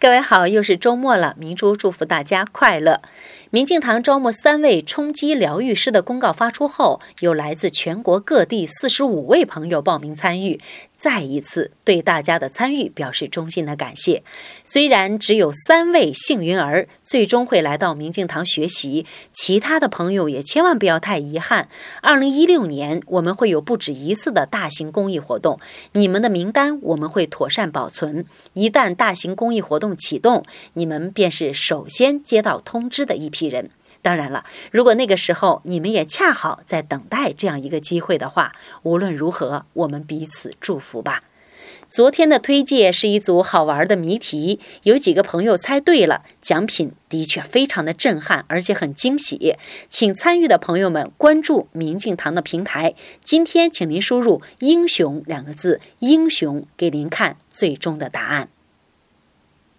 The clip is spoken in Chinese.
各位好，又是周末了，明珠祝福大家快乐。明镜堂招募三位冲击疗愈师的公告发出后，有来自全国各地四十五位朋友报名参与，再一次对大家的参与表示衷心的感谢。虽然只有三位幸运儿最终会来到明镜堂学习，其他的朋友也千万不要太遗憾。二零一六年我们会有不止一次的大型公益活动，你们的名单我们会妥善保存。一旦大型公益活动启动，你们便是首先接到通知的一批。人，当然了，如果那个时候你们也恰好在等待这样一个机会的话，无论如何，我们彼此祝福吧。昨天的推介是一组好玩的谜题，有几个朋友猜对了，奖品的确非常的震撼，而且很惊喜。请参与的朋友们关注明镜堂的平台，今天请您输入“英雄”两个字，英雄给您看最终的答案。